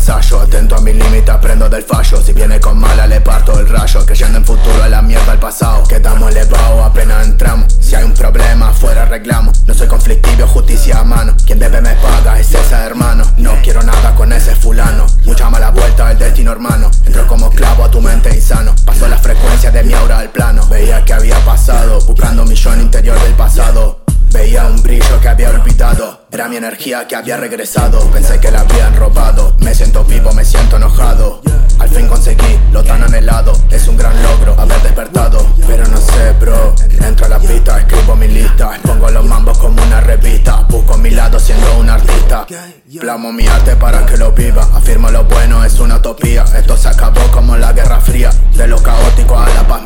ensayo Atento a mi límite, aprendo del fallo. Si viene con mala le parto el rayo. Creyendo en futuro, a la mierda el pasado. Quedamos elevados, apenas entramos. Si hay un problema, afuera arreglamos No soy conflictivo, justicia a mano. Quien debe me paga, es ese hermano. No quiero nada con ese fulano. Mucha mala vuelta, el destino hermano. Entro como clavo a tu mente insano Paso la frecuencia de mi aura al plano. Veía que había pasado Buscando mi yo interior del pasado había olvidado. Era mi energía que había regresado. Pensé que la habían robado. Me siento vivo, me siento enojado. Al fin conseguí lo tan anhelado. Es un gran logro haber despertado. Pero no sé bro. Entro a la pista, escribo mi lista. Pongo los mambos como una revista. Busco mi lado siendo un artista. Plamo mi arte para que lo viva. Afirmo lo bueno, es una utopía. Esto se acabó como la guerra fría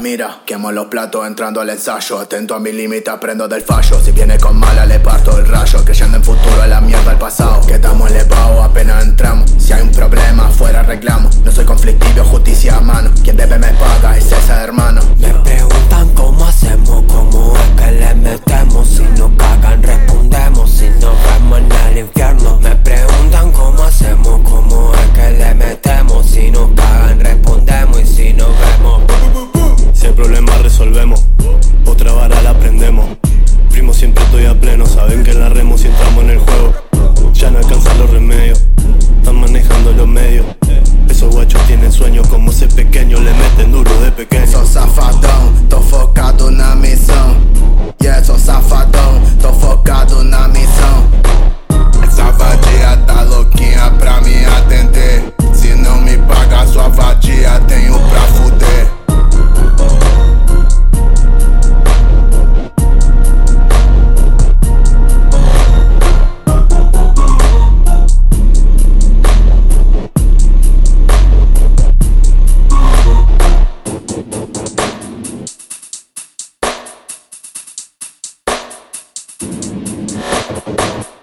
mira Quemo los platos entrando al ensayo. Atento a mi límite, aprendo del fallo. Si viene con mala le parto el rayo. Creyendo en futuro a la mierda el pasado. Quedamos elevados apenas entramos. Si hay un problema afuera arreglamos No soy conflictivo, justicia a mano. Quien debe me paga, es ese hermano los remedios,